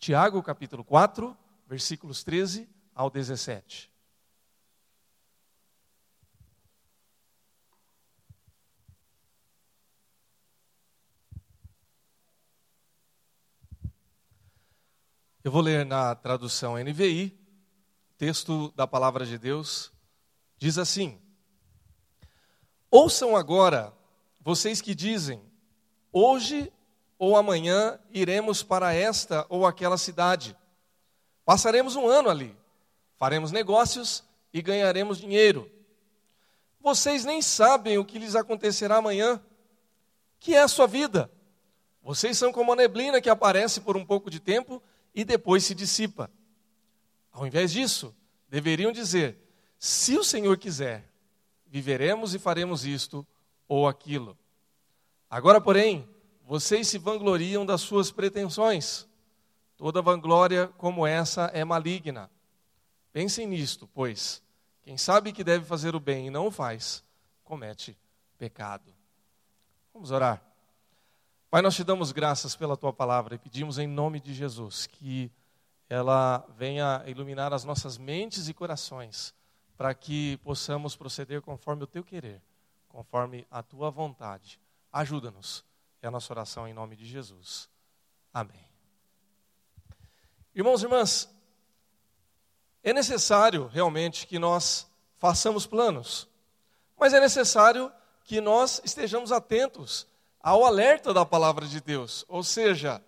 Tiago, capítulo 4, versículos 13 ao 17. Eu vou ler na tradução NVI, texto da palavra de Deus, diz assim: Ouçam agora, vocês que dizem, hoje ou amanhã iremos para esta ou aquela cidade. Passaremos um ano ali, faremos negócios e ganharemos dinheiro. Vocês nem sabem o que lhes acontecerá amanhã, que é a sua vida. Vocês são como a neblina que aparece por um pouco de tempo e depois se dissipa. Ao invés disso, deveriam dizer: se o Senhor quiser, viveremos e faremos isto ou aquilo. Agora, porém, vocês se vangloriam das suas pretensões. Toda vanglória como essa é maligna. Pensem nisto, pois quem sabe que deve fazer o bem e não o faz, comete pecado. Vamos orar. Pai, nós te damos graças pela tua palavra e pedimos em nome de Jesus que ela venha iluminar as nossas mentes e corações, para que possamos proceder conforme o teu querer, conforme a tua vontade. Ajuda-nos. É a nossa oração em nome de Jesus. Amém. Irmãos e irmãs, é necessário realmente que nós façamos planos, mas é necessário que nós estejamos atentos ao alerta da palavra de Deus. Ou seja,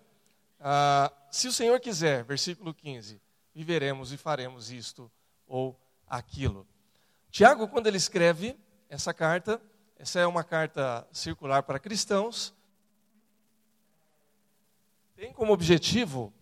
ah, se o Senhor quiser, versículo 15, viveremos e faremos isto ou aquilo. Tiago, quando ele escreve essa carta, essa é uma carta circular para cristãos, tem como objetivo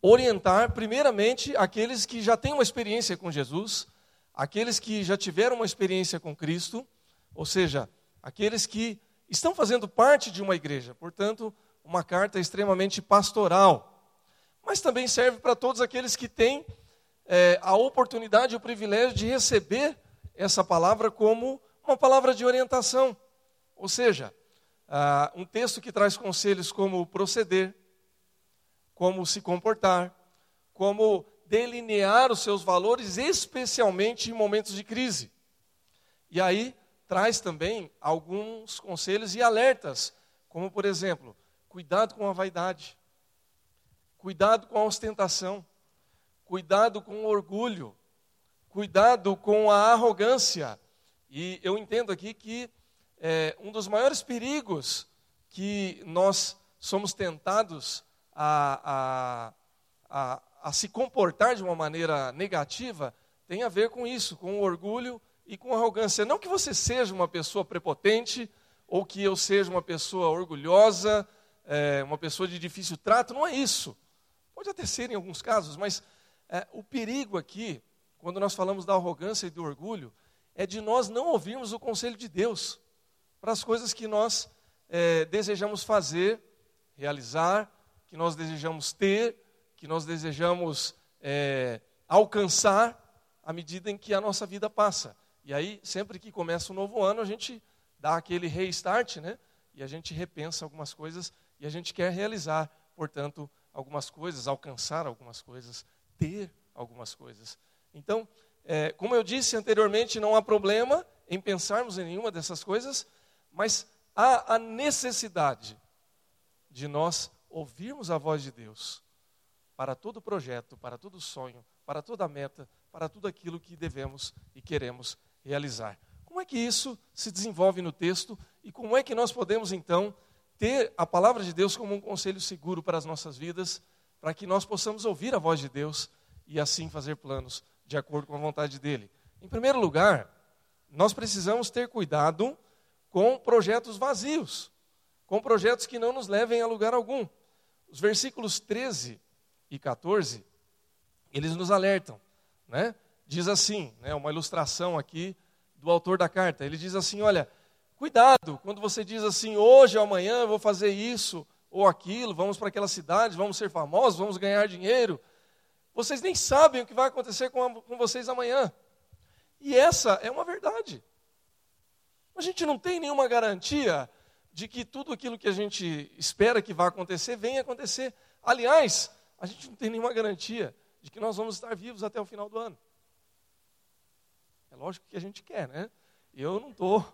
orientar, primeiramente, aqueles que já têm uma experiência com Jesus, aqueles que já tiveram uma experiência com Cristo, ou seja, aqueles que estão fazendo parte de uma igreja, portanto, uma carta extremamente pastoral. Mas também serve para todos aqueles que têm é, a oportunidade e o privilégio de receber essa palavra como uma palavra de orientação. Ou seja, ah, um texto que traz conselhos como proceder, como se comportar, como delinear os seus valores, especialmente em momentos de crise. E aí, traz também alguns conselhos e alertas, como por exemplo, cuidado com a vaidade, cuidado com a ostentação, cuidado com o orgulho, cuidado com a arrogância. E eu entendo aqui que é, um dos maiores perigos que nós somos tentados a, a, a, a se comportar de uma maneira negativa tem a ver com isso, com orgulho e com arrogância. Não que você seja uma pessoa prepotente, ou que eu seja uma pessoa orgulhosa, é, uma pessoa de difícil trato, não é isso. Pode até ser em alguns casos, mas é, o perigo aqui, quando nós falamos da arrogância e do orgulho, é de nós não ouvirmos o conselho de Deus para as coisas que nós é, desejamos fazer, realizar, que nós desejamos ter, que nós desejamos é, alcançar à medida em que a nossa vida passa. E aí, sempre que começa um novo ano, a gente dá aquele restart, né? E a gente repensa algumas coisas e a gente quer realizar, portanto, algumas coisas, alcançar algumas coisas, ter algumas coisas. Então, é, como eu disse anteriormente, não há problema em pensarmos em nenhuma dessas coisas, mas há a necessidade de nós ouvirmos a voz de Deus para todo projeto, para todo sonho, para toda meta, para tudo aquilo que devemos e queremos realizar. Como é que isso se desenvolve no texto e como é que nós podemos então ter a palavra de Deus como um conselho seguro para as nossas vidas, para que nós possamos ouvir a voz de Deus e assim fazer planos de acordo com a vontade dele? Em primeiro lugar, nós precisamos ter cuidado com projetos vazios, com projetos que não nos levem a lugar algum. Os versículos 13 e 14, eles nos alertam, né? diz assim, né, uma ilustração aqui do autor da carta. Ele diz assim: olha, cuidado quando você diz assim, hoje ou amanhã eu vou fazer isso ou aquilo, vamos para aquela cidade, vamos ser famosos, vamos ganhar dinheiro. Vocês nem sabem o que vai acontecer com, a, com vocês amanhã. E essa é uma verdade. A gente não tem nenhuma garantia de que tudo aquilo que a gente espera que vai acontecer venha acontecer. Aliás, a gente não tem nenhuma garantia de que nós vamos estar vivos até o final do ano. É lógico que a gente quer, né? Eu não estou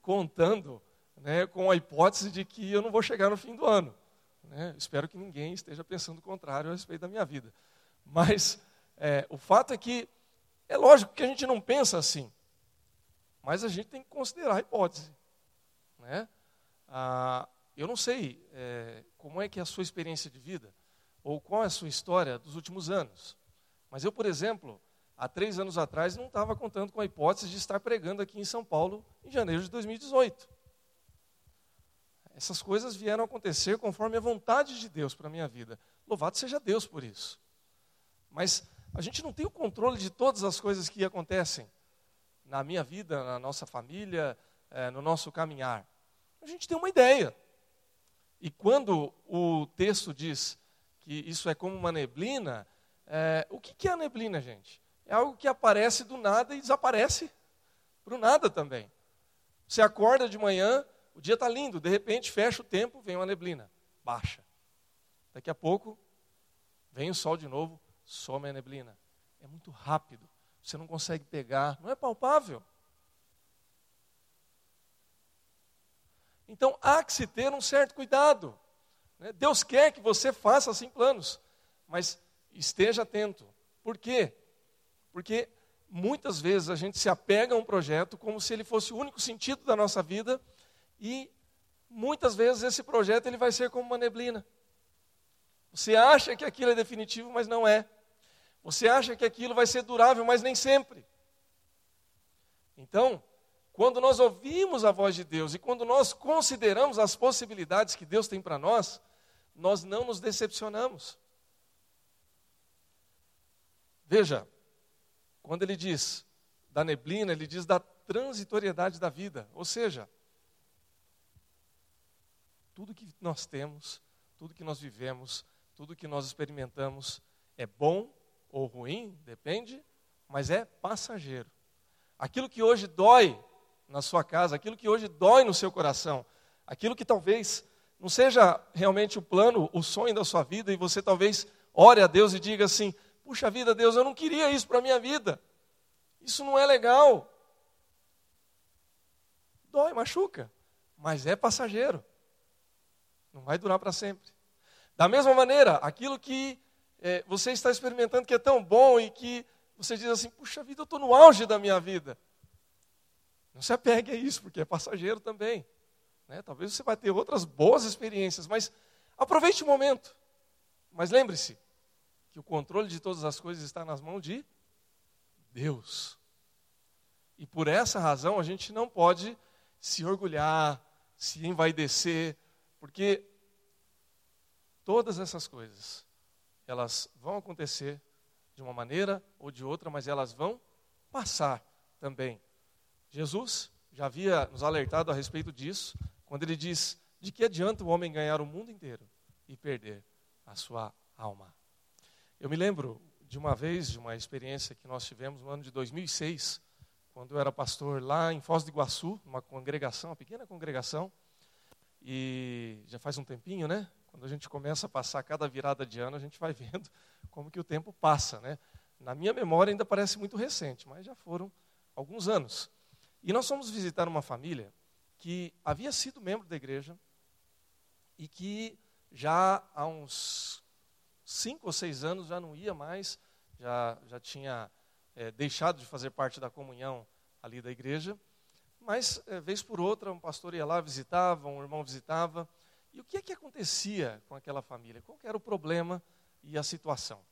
contando né, com a hipótese de que eu não vou chegar no fim do ano. Né? Espero que ninguém esteja pensando o contrário a respeito da minha vida. Mas é, o fato é que é lógico que a gente não pensa assim, mas a gente tem que considerar a hipótese. Né? Ah, eu não sei é, como é que é a sua experiência de vida, ou qual é a sua história dos últimos anos. Mas eu, por exemplo, há três anos atrás, não estava contando com a hipótese de estar pregando aqui em São Paulo em janeiro de 2018. Essas coisas vieram acontecer conforme a vontade de Deus para a minha vida. Louvado seja Deus por isso. Mas a gente não tem o controle de todas as coisas que acontecem na minha vida, na nossa família, é, no nosso caminhar. A gente tem uma ideia. E quando o texto diz que isso é como uma neblina, é, o que, é a neblina, gente? É algo que aparece do nada e desaparece para o nada também. Você acorda de manhã, o dia está lindo, de repente fecha o tempo, vem uma neblina, baixa. Daqui a pouco, vem o sol de novo, some a neblina. É muito rápido, você não consegue pegar, não é palpável. Então há que se ter um certo cuidado. Né? Deus quer que você faça assim planos, mas esteja atento. Por quê? Porque muitas vezes a gente se apega a um projeto como se ele fosse o único sentido da nossa vida e muitas vezes esse projeto ele vai ser como uma neblina. Você acha que aquilo é definitivo, mas não é. Você acha que aquilo vai ser durável, mas nem sempre. Então, quando nós ouvimos a voz de Deus e quando nós consideramos as possibilidades que Deus tem para nós, nós não nos decepcionamos. Veja, quando ele diz da neblina, ele diz da transitoriedade da vida, ou seja, tudo que nós temos, tudo que nós vivemos, tudo que nós experimentamos é bom ou ruim, depende, mas é passageiro. Aquilo que hoje dói na sua casa, aquilo que hoje dói no seu coração, aquilo que talvez não seja realmente o plano, o sonho da sua vida, e você talvez ore a Deus e diga assim: puxa vida, Deus, eu não queria isso para a minha vida, isso não é legal. Dói, machuca, mas é passageiro. Não vai durar para sempre. Da mesma maneira, aquilo que é, você está experimentando que é tão bom e que você diz assim: puxa vida, eu estou no auge da minha vida. Não se apegue a isso, porque é passageiro também. Né? Talvez você vai ter outras boas experiências, mas aproveite o momento. Mas lembre-se que o controle de todas as coisas está nas mãos de Deus. E por essa razão a gente não pode se orgulhar, se envaidecer, porque todas essas coisas, elas vão acontecer de uma maneira ou de outra, mas elas vão passar também. Jesus já havia nos alertado a respeito disso, quando ele diz: De que adianta o homem ganhar o mundo inteiro e perder a sua alma? Eu me lembro de uma vez, de uma experiência que nós tivemos no ano de 2006, quando eu era pastor lá em Foz do Iguaçu, numa congregação, uma pequena congregação, e já faz um tempinho, né? Quando a gente começa a passar cada virada de ano, a gente vai vendo como que o tempo passa, né? Na minha memória ainda parece muito recente, mas já foram alguns anos. E nós fomos visitar uma família que havia sido membro da igreja e que já há uns cinco ou seis anos já não ia mais, já, já tinha é, deixado de fazer parte da comunhão ali da igreja. Mas, é, vez por outra, um pastor ia lá, visitava, um irmão visitava. E o que é que acontecia com aquela família? Qual era o problema e a situação?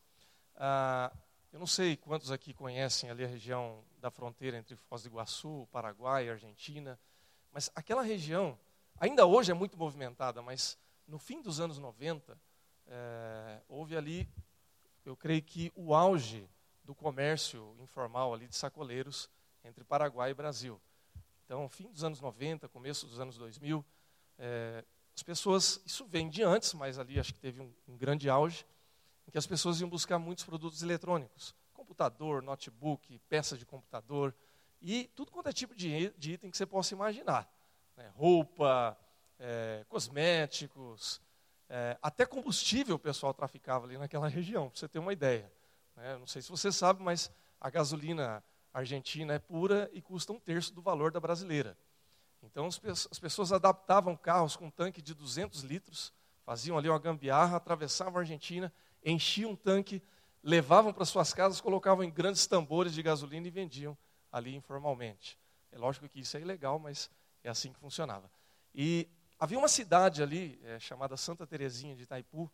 Ah, não sei quantos aqui conhecem ali a região da fronteira entre Foz do Iguaçu, Paraguai e Argentina, mas aquela região, ainda hoje é muito movimentada, mas no fim dos anos 90, é, eh, houve ali, eu creio que o auge do comércio informal ali de sacoleiros entre Paraguai e Brasil. Então, fim dos anos 90, começo dos anos 2000, é, as pessoas, isso vem de antes, mas ali acho que teve um, um grande auge, em que as pessoas iam buscar muitos produtos eletrônicos, computador, notebook, peças de computador, e tudo quanto é tipo de, de item que você possa imaginar. Né? Roupa, é, cosméticos, É, até combustível o pessoal traficava ali naquela região, para você ter uma ideia. Né? Não sei se você sabe, mas a gasolina argentina é pura e custa um terço do valor da brasileira. Então as pessoas adaptavam carros com tanque de 200 litros, faziam ali uma gambiarra, atravessavam a Argentina, enchiam um tanque, levavam para suas casas, colocavam em grandes tambores de gasolina e vendiam ali informalmente. É lógico que isso é ilegal, mas é assim que funcionava. E havia uma cidade ali, é, chamada Santa Terezinha de Itaipu,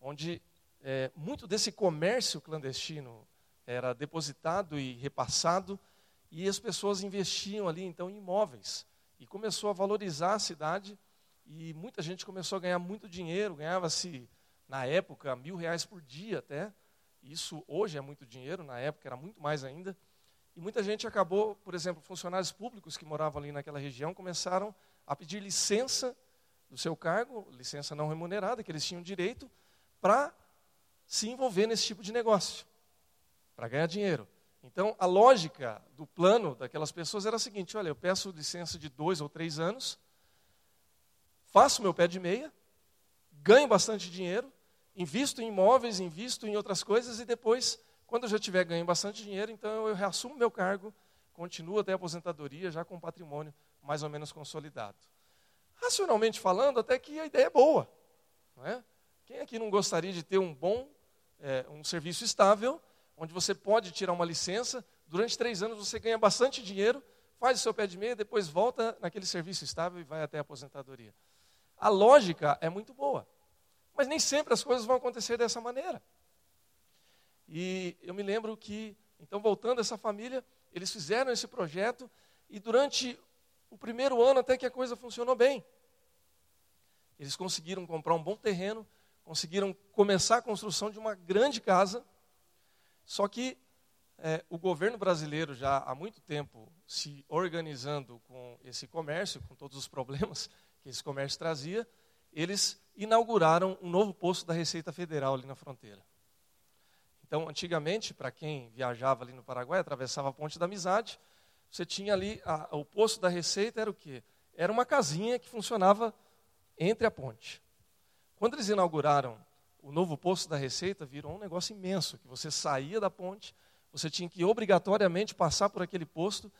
onde é, muito desse comércio clandestino era depositado e repassado, e as pessoas investiam ali então em imóveis. E começou a valorizar a cidade, e muita gente começou a ganhar muito dinheiro, ganhava-se, na época, mil reais por dia até. Isso hoje é muito dinheiro, na época era muito mais ainda. E muita gente acabou, por exemplo, funcionários públicos que moravam ali naquela região começaram a pedir licença do seu cargo, licença não remunerada, que eles tinham direito, para se envolver nesse tipo de negócio, para ganhar dinheiro. Então, a lógica do plano daquelas pessoas era a seguinte: olha, eu peço licença de dois ou três anos, faço meu pé de meia, ganho bastante dinheiro, invisto em imóveis, invisto em outras coisas e depois quando eu já tiver ganho bastante dinheiro, então eu reassumo meu cargo, continuo até a aposentadoria, já com patrimônio mais ou menos consolidado. Racionalmente falando, até que a ideia é boa. Não é? Quem aqui não gostaria de ter um bom, é, um serviço estável, onde você pode tirar uma licença, durante três anos você ganha bastante dinheiro, faz o seu pé de meia, depois volta naquele serviço estável e vai até a aposentadoria. A lógica é muito boa, mas nem sempre as coisas vão acontecer dessa maneira. E eu me lembro que, então voltando essa família, eles fizeram esse projeto e durante o primeiro ano até que a coisa funcionou bem. Eles conseguiram comprar um bom terreno, conseguiram começar a construção de uma grande casa, só que é, o governo brasileiro já há muito tempo se organizando com esse comércio, com todos os problemas que esse comércio trazia, eles inauguraram um novo posto da Receita Federal ali na fronteira. Então, antigamente, para quem viajava ali no Paraguai, atravessava a Ponte da Amizade, você tinha ali, a, o posto da Receita era o quê? Era uma casinha que funcionava entre a ponte. Quando eles inauguraram o novo posto da Receita, virou um negócio imenso, que você saía da ponte, você tinha que obrigatoriamente passar por aquele posto,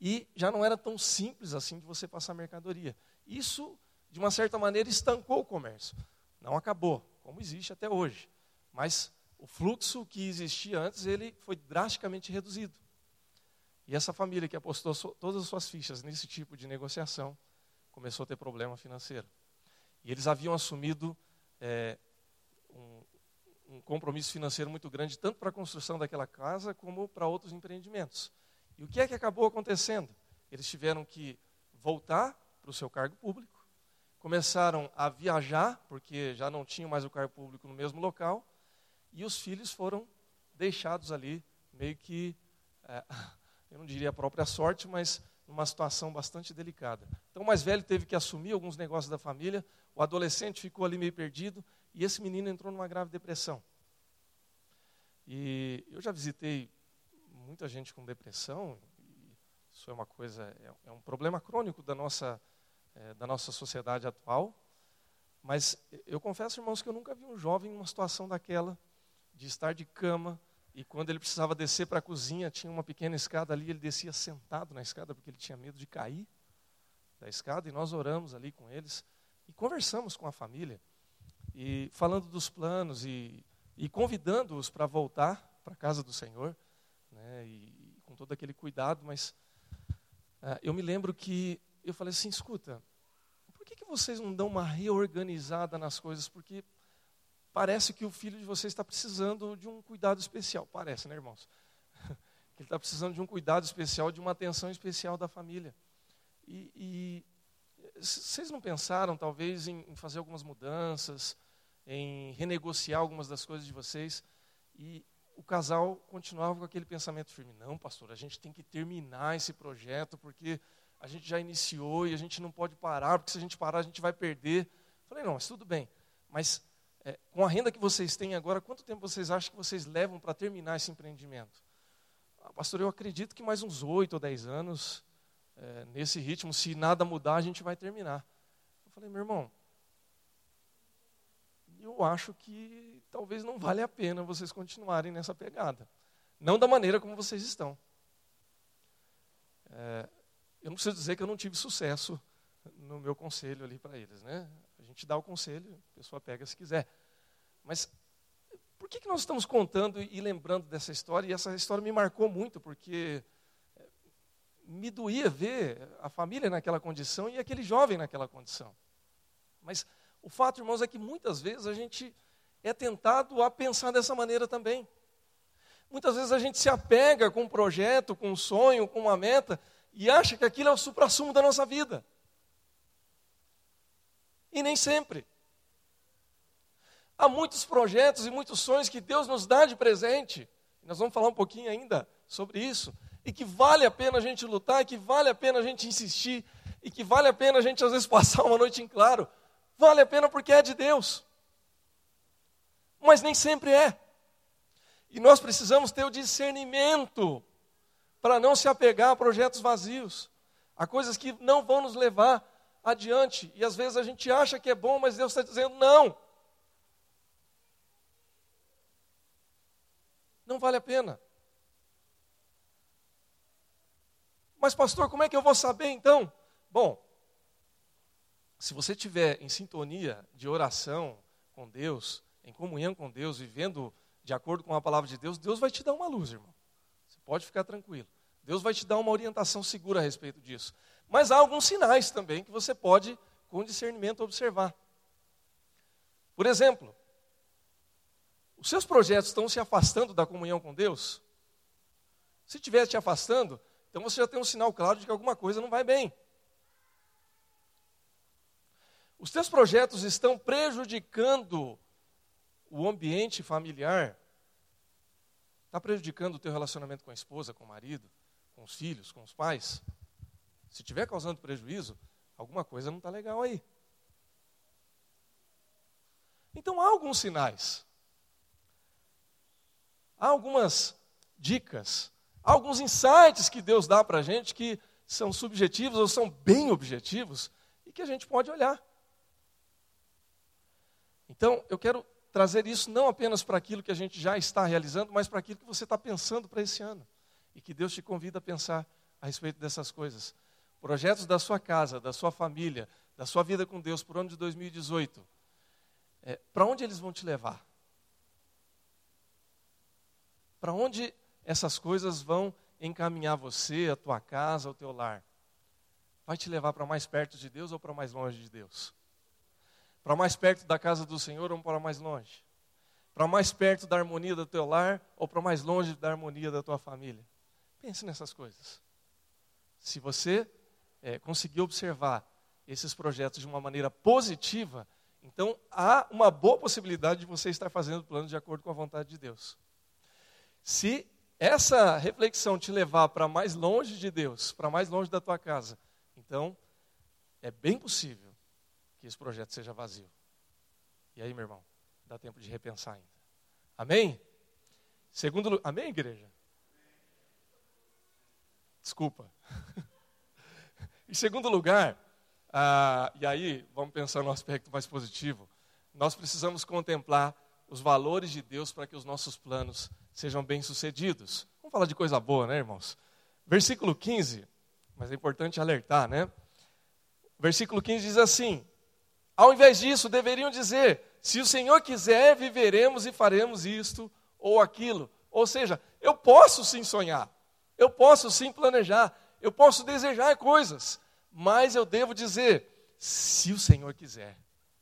e já não era tão simples assim de você passar mercadoria. Isso, de uma certa maneira, estancou o comércio. Não acabou, como existe até hoje. Mas o fluxo que existia antes, ele foi drasticamente reduzido. E essa família que apostou so, todas as suas fichas nesse tipo de negociação, começou a ter problema financeiro. E eles haviam assumido é, um, um compromisso financeiro muito grande, tanto para a construção daquela casa, como para outros empreendimentos. E o que é que acabou acontecendo? Eles tiveram que voltar para o seu cargo público, começaram a viajar, porque já não tinham mais o cargo público no mesmo local, e os filhos foram deixados ali, meio que, é, eu não diria a própria sorte, mas numa situação bastante delicada. Então o mais velho teve que assumir alguns negócios da família, o adolescente ficou ali meio perdido, e esse menino entrou numa grave depressão. E eu já visitei muita gente com depressão, isso é uma coisa, é, é um problema crônico da nossa, é, da nossa sociedade atual. Mas eu confesso, irmãos, que eu nunca vi um jovem numa situação daquela de estar de cama e quando ele precisava descer para a cozinha, tinha uma pequena escada ali, ele descia sentado na escada porque ele tinha medo de cair da escada e nós oramos ali com eles e conversamos com a família e falando dos planos e, e convidando-os para voltar para a casa do Senhor, né, e, e, com todo aquele cuidado, mas uh, eu me lembro que eu falei assim, escuta, por que, que vocês não dão uma reorganizada nas coisas? Porque parece que o filho de vocês está precisando de um cuidado especial. Parece, né, irmãos? Ele está precisando de um cuidado especial, de uma atenção especial da família. E, e vocês não pensaram, talvez, em, em, fazer algumas mudanças, em renegociar algumas das coisas de vocês? E o casal continuava com aquele pensamento firme: não, pastor, a gente tem que terminar esse projeto, porque a gente já iniciou e a gente não pode parar, porque se a gente parar, a gente vai perder. falei: não, mas tudo bem. Mas é, com a renda que vocês têm agora, quanto tempo vocês acham que vocês levam para terminar esse empreendimento? Ah, pastor, eu acredito que mais uns oito ou dez anos, é, nesse ritmo, se nada mudar, a gente vai terminar. Eu falei, meu irmão, eu acho que talvez não vale a pena vocês continuarem nessa pegada. Não da maneira como vocês estão. É, eu não preciso dizer que eu não tive sucesso no meu conselho ali para eles, né? A gente dá o conselho, a pessoa pega se quiser. Mas por que, que nós estamos contando e lembrando dessa história? E essa história me marcou muito, porque é, me doía ver a família naquela condição e aquele jovem naquela condição. Mas o fato, irmãos, é que muitas vezes a gente é tentado a pensar dessa maneira também. Muitas vezes a gente se apega com um projeto, com um sonho, com uma meta, e acha que aquilo é o suprassumo da nossa vida. E nem sempre. Há muitos projetos e muitos sonhos que Deus nos dá de presente. Nós vamos falar um pouquinho ainda sobre isso. E que vale a pena a gente lutar, e que vale a pena a gente insistir, e que vale a pena a gente às vezes passar uma noite em claro. Vale a pena porque é de Deus. Mas nem sempre é. E nós precisamos ter o discernimento para não se apegar a projetos vazios, a coisas que não vão nos levar adiante. E às vezes a gente acha que é bom, mas Deus está dizendo não. Não vale a pena. Mas, pastor, como é que eu vou saber então? Bom, se você estiver em sintonia de oração com Deus, em comunhão com Deus, vivendo de acordo com a palavra de Deus, Deus vai te dar uma luz, irmão. Você pode ficar tranquilo. Deus vai te dar uma orientação segura a respeito disso. Mas há alguns sinais também que você pode, com discernimento, observar. Por exemplo, os seus projetos estão se afastando da comunhão com Deus? Se estiver te afastando, então você já tem um sinal claro de que alguma coisa não vai bem. Os teus projetos estão prejudicando o ambiente familiar, está prejudicando o teu relacionamento com a esposa, com o marido, os filhos, com os pais, se estiver causando prejuízo, alguma coisa não está legal aí. Então há alguns sinais, há algumas dicas, há alguns insights que Deus dá para a gente que são subjetivos ou são bem objetivos e que a gente pode olhar. Então, eu quero trazer isso não apenas para aquilo que a gente já está realizando, mas para aquilo que você está pensando para esse ano. E que Deus te convida a pensar a respeito dessas coisas. Projetos da sua casa, da sua família, da sua vida com Deus para o ano de 2018. É, para onde eles vão te levar? Para onde essas coisas vão encaminhar você, a tua casa, o teu lar? Vai te levar para mais perto de Deus ou para mais longe de Deus? Para mais perto da casa do Senhor ou para mais longe? Para mais perto da harmonia do teu lar ou para mais longe da harmonia da tua família? Pense nessas coisas. Se você é, conseguir observar esses projetos de uma maneira positiva, então há uma boa possibilidade de você estar fazendo o plano de acordo com a vontade de Deus. Se essa reflexão te levar para mais longe de Deus, para mais longe da tua casa, então é bem possível que esse projeto seja vazio. E aí, meu irmão, dá tempo de repensar ainda. Amém? Segundo, amém, igreja? Desculpa. em segundo lugar, ah, e aí vamos pensar no aspecto mais positivo, nós precisamos contemplar os valores de Deus para que os nossos planos sejam bem-sucedidos. Vamos falar de coisa boa, né, irmãos? Versículo 15, mas é importante alertar, né? Versículo 15 diz assim: ao invés disso, deveriam dizer: se o Senhor quiser, viveremos e faremos isto ou aquilo. Ou seja, eu posso sim sonhar, eu posso sim planejar, eu posso desejar coisas, mas eu devo dizer: se o Senhor quiser,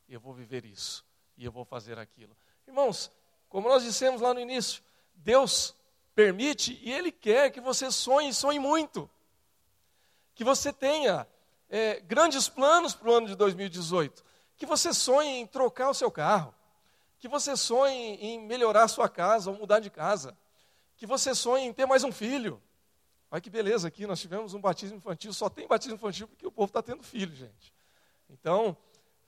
eu vou viver isso e eu vou fazer aquilo. Irmãos, como nós dissemos lá no início, Deus permite e Ele quer que você sonhe sonhe muito. Que você tenha é, grandes planos para o ano de 2018 que você sonhe em trocar o seu carro, que você sonhe em melhorar a sua casa ou mudar de casa, que você sonhe em ter mais um filho. Olha que beleza aqui, nós tivemos um batismo infantil, só tem batismo infantil porque o povo está tendo filho, gente. Então,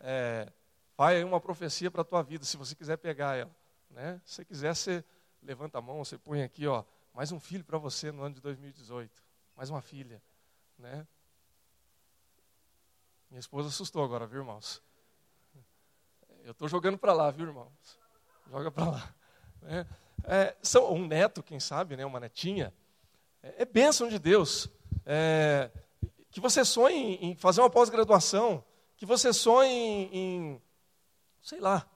é, vai aí uma profecia para a tua vida, se você quiser pegar ela. Né? Se você quiser, você levanta a mão, você põe aqui, ó, mais um filho para você no ano de 2018. Mais uma filha. Né? Minha esposa assustou agora, viu, irmãos? Eu estou jogando para lá, viu, irmãos? Joga para lá. É, é, são, um neto, quem sabe, né, uma netinha. É, é bênção de Deus. É, que você sonhe em fazer uma pós-graduação, que você sonhe em, em, sei lá,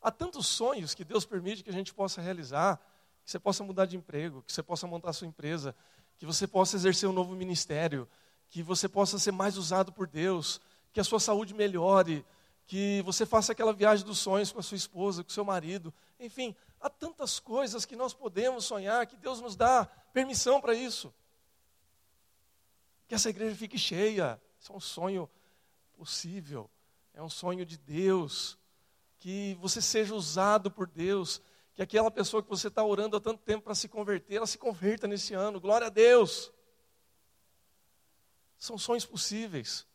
há tantos sonhos que Deus permite que a gente possa realizar, que você possa mudar de emprego, que você possa montar sua empresa, que você possa exercer um novo ministério, que você possa ser mais usado por Deus, que a sua saúde melhore, que você faça aquela viagem dos sonhos com a sua esposa, com o seu marido. Enfim, há tantas coisas que nós podemos sonhar, que Deus nos dá permissão para isso. Que essa igreja fique cheia. Isso é um sonho possível. É um sonho de Deus. Que você seja usado por Deus. Que aquela pessoa que você está orando há tanto tempo para se converter, ela se converta nesse ano. Glória a Deus. São sonhos possíveis,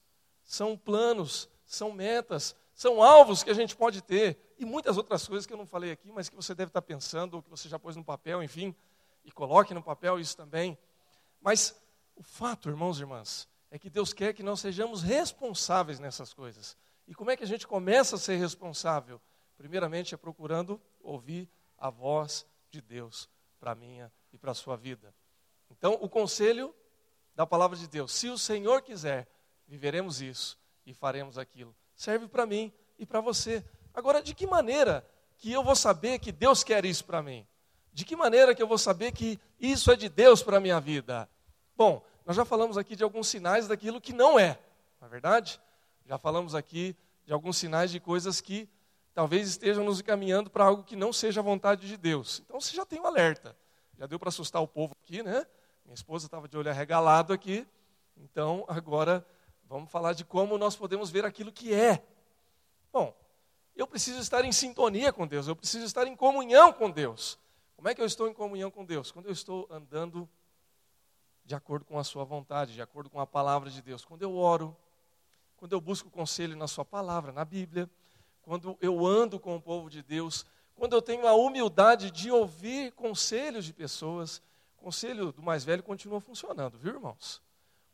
são planos, são metas, são alvos que a gente pode ter e muitas outras coisas que eu não falei aqui, mas que você deve estar pensando, ou que você já pôs no papel, enfim, e coloque no papel isso também. Mas o fato, irmãos e irmãs, é que Deus quer que nós sejamos responsáveis nessas coisas. E como é que a gente começa a ser responsável? Primeiramente é procurando ouvir a voz de Deus para a minha e para a sua vida. Então, o conselho da palavra de Deus. Se o Senhor quiser, viveremos isso e faremos aquilo. Serve para mim e para você. Agora, de que maneira que eu vou saber que Deus quer isso para mim? De que maneira que eu vou saber que isso é de Deus para a minha vida? Bom, nós já falamos aqui de alguns sinais daquilo que não é, não é verdade? Já falamos aqui de alguns sinais de coisas que talvez estejam nos encaminhando para algo que não seja a vontade de Deus. Então você já tem um alerta. Já deu para assustar o povo aqui, né? Minha esposa estava de olho arregalado aqui, então agora vamos falar de como nós podemos ver aquilo que é. Bom, eu preciso estar em sintonia com Deus, eu preciso estar em comunhão com Deus. Como é que eu estou em comunhão com Deus? Quando eu estou andando de acordo com a Sua vontade, de acordo com a palavra de Deus. Quando eu oro, quando eu busco conselho na Sua palavra, na Bíblia, quando eu ando com o povo de Deus, quando eu tenho a humildade de ouvir conselhos de pessoas, o conselho do mais velho continua funcionando, viu, irmãos?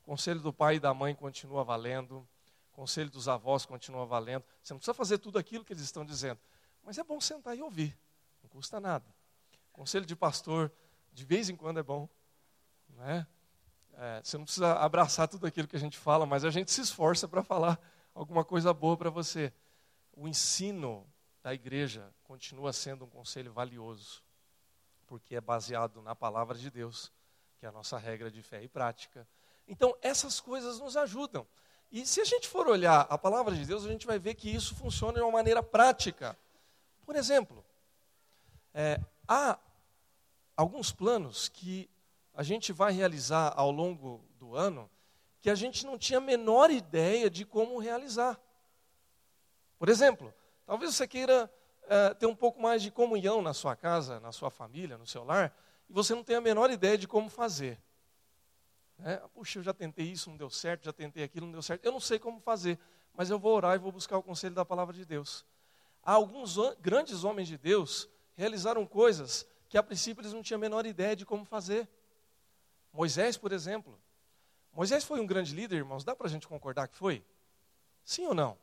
O conselho do pai e da mãe continua valendo. O conselho dos avós continua valendo. Você não precisa fazer tudo aquilo que eles estão dizendo. Mas é bom sentar e ouvir. Não custa nada. Conselho de pastor, de vez em quando é bom. Não é? É, você não precisa abraçar tudo aquilo que a gente fala, mas a gente se esforça para falar alguma coisa boa para você. O ensino da igreja continua sendo um conselho valioso porque é baseado na palavra de Deus, que é a nossa regra de fé e prática. Então, essas coisas nos ajudam. E se a gente for olhar a palavra de Deus, a gente vai ver que isso funciona de uma maneira prática. Por exemplo, é, há alguns planos que a gente vai realizar ao longo do ano que a gente não tinha a menor ideia de como realizar. Por exemplo, talvez você queira é, ter um pouco mais de comunhão na sua casa, na sua família, no seu lar, e você não tem a menor ideia de como fazer. É, Puxa, eu já tentei isso, não deu certo, já tentei aquilo, não deu certo. Eu não sei como fazer, mas eu vou orar e vou buscar o conselho da palavra de Deus. Há alguns grandes homens de Deus realizaram coisas que a princípio eles não tinham a menor ideia de como fazer. Moisés, por exemplo. Moisés foi um grande líder, irmãos, dá para a gente concordar que foi? Sim ou não?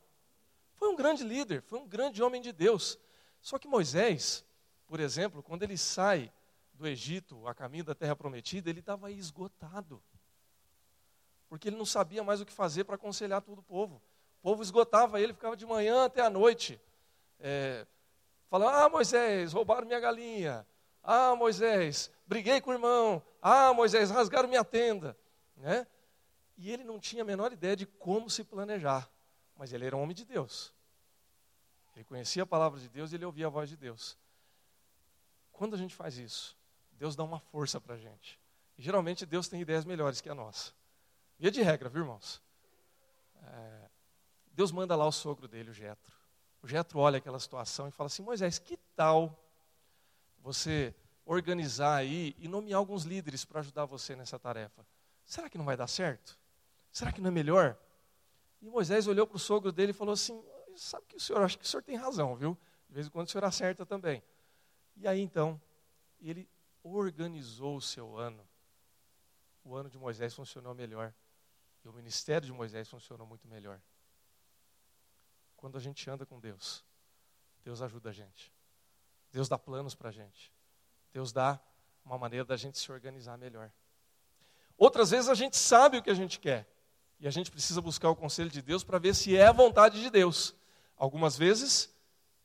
Foi um grande líder, foi um grande homem de Deus. Só que Moisés, por exemplo, quando ele sai do Egito a caminho da terra prometida, ele estava esgotado. Porque ele não sabia mais o que fazer para aconselhar todo o povo. O povo esgotava ele, ficava de manhã até a noite. É, falando, ah, Moisés, roubaram minha galinha. Ah, Moisés, briguei com o irmão. Ah, Moisés, rasgaram minha tenda. Né? E ele não tinha a menor ideia de como se planejar. Mas ele era um homem de Deus. Ele conhecia a palavra de Deus e ele ouvia a voz de Deus. Quando a gente faz isso, Deus dá uma força para a gente. E, geralmente Deus tem ideias melhores que a nossa. Via de regra, viu irmãos? É, Deus manda lá o sogro dele, o Jetro. O Jetro olha aquela situação e fala assim: Moisés, que tal você organizar aí e nomear alguns líderes para ajudar você nessa tarefa? Será que não vai dar certo? Será que não é melhor? E Moisés olhou para o sogro dele e falou assim: sabe que o senhor, acho que o senhor tem razão, viu? De vez em quando o senhor acerta também. E aí então, ele organizou o seu ano. O ano de Moisés funcionou melhor. E o ministério de Moisés funcionou muito melhor. Quando a gente anda com Deus, Deus ajuda a gente. Deus dá planos para a gente. Deus dá uma maneira da gente se organizar melhor. Outras vezes a gente sabe o que a gente quer. E a gente precisa buscar o conselho de Deus para ver se é a vontade de Deus. Algumas vezes,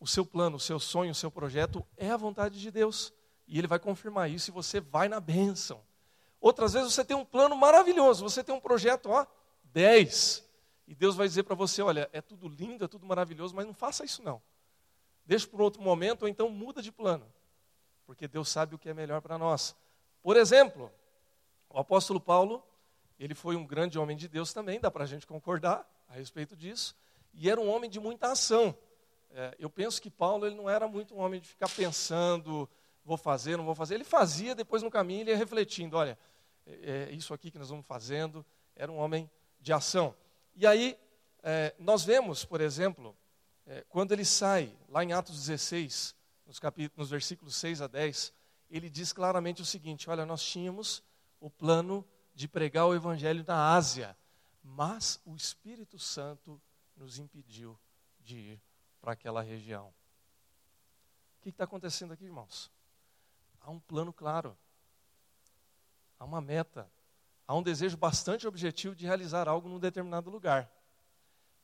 o seu plano, o seu sonho, o seu projeto é a vontade de Deus. E Ele vai confirmar isso e você vai na bênção. Outras vezes você tem um plano maravilhoso, você tem um projeto, ó, 10. E Deus vai dizer para você: olha, é tudo lindo, é tudo maravilhoso, mas não faça isso não. Deixa para outro momento, ou então muda de plano. Porque Deus sabe o que é melhor para nós. Por exemplo, o apóstolo Paulo, ele foi um grande homem de Deus também, dá para a gente concordar a respeito disso. E era um homem de muita ação. É, eu penso que Paulo ele não era muito um homem de ficar pensando, vou fazer, não vou fazer. Ele fazia, depois no caminho ele ia refletindo, olha, é, é isso aqui que nós vamos fazendo. Era um homem de ação. E aí, é, nós vemos, por exemplo, é, quando ele sai, lá em Atos 16, nos, capítulos, nos versículos 6 a 10, ele diz claramente o seguinte: Olha, nós tínhamos o plano de pregar o evangelho na Ásia, mas o Espírito Santo nos impediu de ir para aquela região. O que está acontecendo aqui, irmãos? Há um plano claro, há uma meta, há um desejo bastante objetivo de realizar algo num determinado lugar.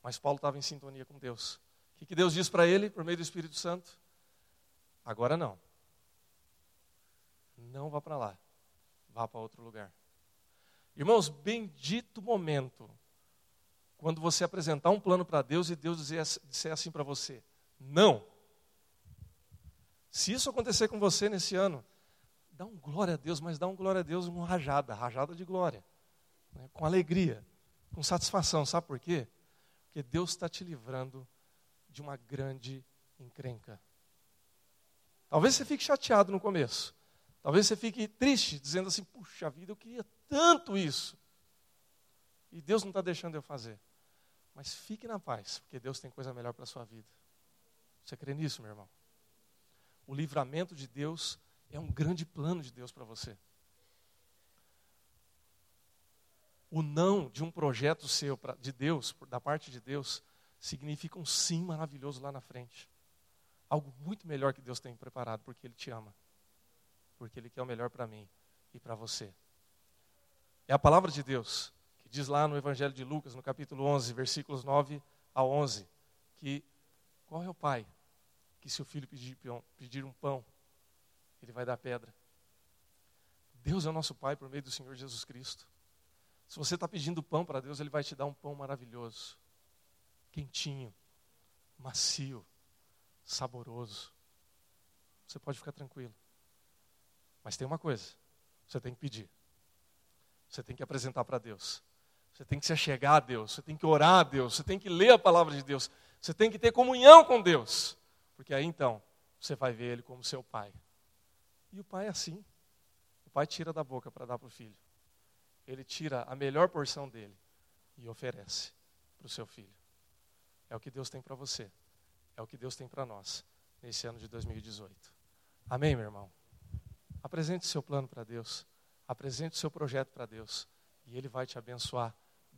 Mas Paulo estava em sintonia com Deus. O que Deus diz para ele, por meio do Espírito Santo? Agora não. Não vá para lá. Vá para outro lugar. Irmãos, bendito momento quando você apresentar um plano para Deus e Deus dizer, disser assim para você: não. Se isso acontecer com você nesse ano, dá um glória a Deus, mas dá um glória a Deus, uma rajada, rajada de glória, né? com alegria, com satisfação. Sabe por quê? Porque Deus está te livrando de uma grande encrenca. Talvez você fique chateado no começo. Talvez você fique triste, dizendo assim: puxa vida, eu queria tanto isso. E Deus não está deixando eu fazer. Mas fique na paz, porque Deus tem coisa melhor para a sua vida. Você crê nisso, meu irmão? O livramento de Deus é um grande plano de Deus para você. O não de um projeto seu, de Deus, da parte de Deus, significa um sim maravilhoso lá na frente. Algo muito melhor que Deus tem preparado, porque Ele te ama. Porque Ele quer o melhor para mim e para você. É a palavra de Deus que diz lá no Evangelho de Lucas, no capítulo 11, versículos 9 a 11, que qual é o pai que se o filho pedir, um pão, ele vai dar pedra. Deus é o nosso Pai por meio do Senhor Jesus Cristo. Se você está pedindo pão para Deus, Ele vai te dar um pão maravilhoso, quentinho, macio, saboroso. Você pode ficar tranquilo. Mas tem uma coisa: você tem que pedir. Você tem que apresentar para Deus. Você tem que se achegar a Deus. Você tem que orar a Deus. Você tem que ler a palavra de Deus. Você tem que ter comunhão com Deus. Porque aí então você vai ver Ele como seu Pai. E o pai é assim. O pai tira da boca para dar para o filho. Ele tira a melhor porção dele e oferece para o seu filho. É o que Deus tem para você. É o que Deus tem para nós nesse ano de 2018. Amém, meu irmão? Apresente seu plano para Deus. Apresente seu projeto para Deus. E Ele vai te abençoar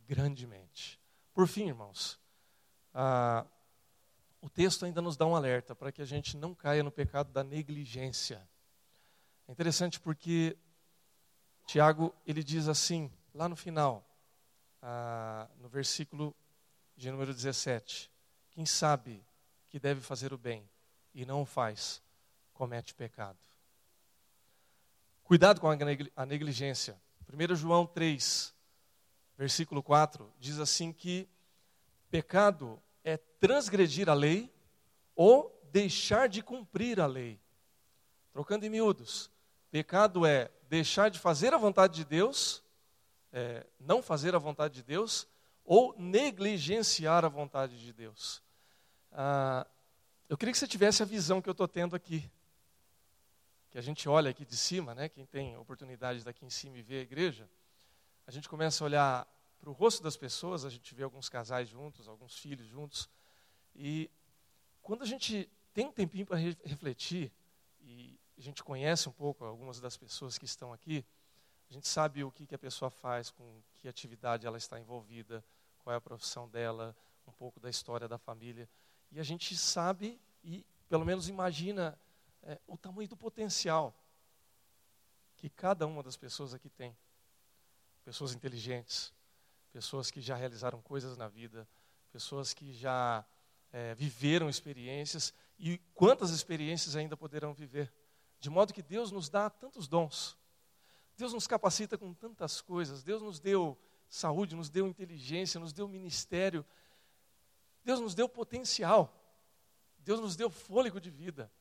grandemente. Por fim, irmãos, ah, o texto ainda nos dá um alerta para que a gente não caia no pecado da negligência. É interessante porque Tiago ele diz assim, lá no final, ah, no versículo de número 17: Quem sabe que deve fazer o bem e não o faz, comete pecado. Cuidado com a negligência. 1 João 3, versículo 4, diz assim que pecado é transgredir a lei ou deixar de cumprir a lei. Trocando em miúdos, Pecado é deixar de fazer a vontade de Deus, é, não fazer a vontade de Deus, ou negligenciar a vontade de Deus. Ah, eu queria que você tivesse a visão que eu estou tendo aqui. Que a gente olha aqui de cima, né? quem tem oportunidade daqui em cima e vê a igreja, a gente começa a olhar para o rosto das pessoas, a gente vê alguns casais juntos, alguns filhos juntos, e quando a gente tem um tempinho para refletir e a gente conhece um pouco algumas das pessoas que estão aqui, a gente sabe o que, que a pessoa faz, com que atividade ela está envolvida, qual é a profissão dela, um pouco da história da família. E a gente sabe e pelo menos imagina é, o tamanho do potencial que cada uma das pessoas aqui tem. Pessoas inteligentes, pessoas que já realizaram coisas na vida, pessoas que já é, viveram experiências e quantas experiências ainda poderão viver. De modo que Deus nos dá tantos dons, Deus nos capacita com tantas coisas, Deus nos deu saúde, nos deu inteligência, nos deu ministério, Deus nos deu potencial, Deus nos deu fôlego de vida,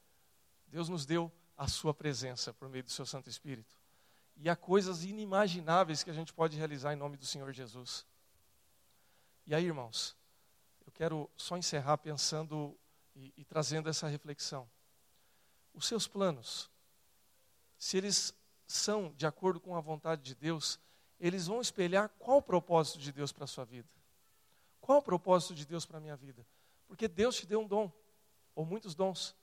Deus nos deu a Sua presença por meio do Seu Santo Espírito. E há coisas inimagináveis que a gente pode realizar em nome do Senhor Jesus. E aí, irmãos, eu quero só encerrar pensando e, e trazendo essa reflexão. Os seus planos, se eles são de acordo com a vontade de Deus, eles vão espelhar qual o propósito de Deus para a sua vida. Qual o propósito de Deus para a minha vida? Porque Deus te deu um dom, ou muitos dons.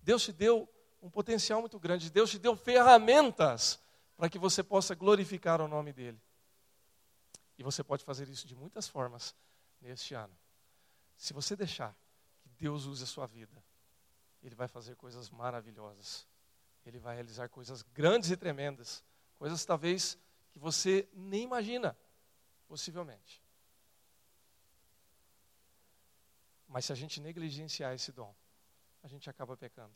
Deus te deu um potencial muito grande. Deus te deu ferramentas para que você possa glorificar o nome dEle. E você pode fazer isso de muitas formas neste ano. Se você deixar que Deus use a sua vida, Ele vai fazer coisas maravilhosas. Ele vai realizar coisas grandes e tremendas. Coisas talvez que você nem imagina, possivelmente. Mas se a gente negligenciar esse dom, a gente acaba pecando.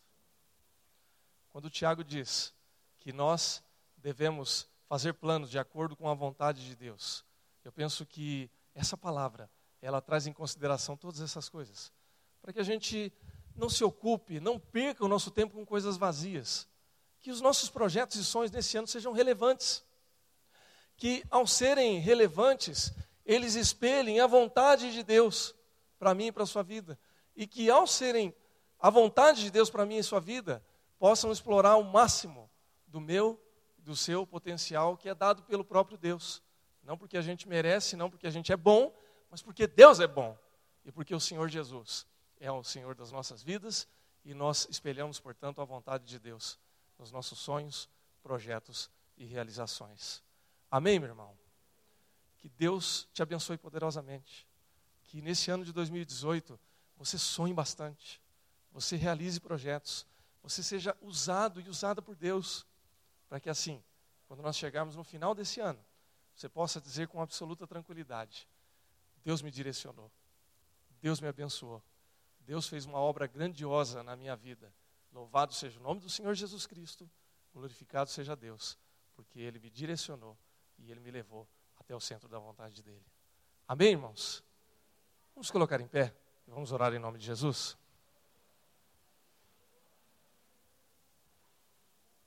Quando o Tiago diz que nós devemos fazer planos de acordo com a vontade de Deus, eu penso que essa palavra, ela traz em consideração todas essas coisas. Para que a gente não se ocupe, não perca o nosso tempo com coisas vazias. Que os nossos projetos e sonhos nesse ano sejam relevantes que, ao serem relevantes, eles espelhem a vontade de Deus para mim e para a sua vida. E que, ao serem a vontade de Deus para mim e sua vida, possam explorar o máximo do meu, do seu potencial que é dado pelo próprio Deus. Não porque a gente merece, não porque a gente é bom, mas porque Deus é bom. E porque o Senhor Jesus é o Senhor das nossas vidas e nós espelhamos, portanto, a vontade de Deus nos nossos sonhos, projetos e realizações. Amém, meu irmão? Que Deus te abençoe poderosamente. Que nesse ano de 2018 você sonhe bastante, você realize projetos, você seja usado e usada por Deus, para que assim, quando nós chegarmos no final desse ano, você possa dizer com absoluta tranquilidade: Deus me direcionou, Deus me abençoou, Deus fez uma obra grandiosa na minha vida. Louvado seja o nome do Senhor Jesus Cristo, glorificado seja Deus, porque Ele me direcionou e Ele me levou até o centro da vontade dEle. Amém, irmãos? Vamos colocar em pé e vamos orar em nome de Jesus?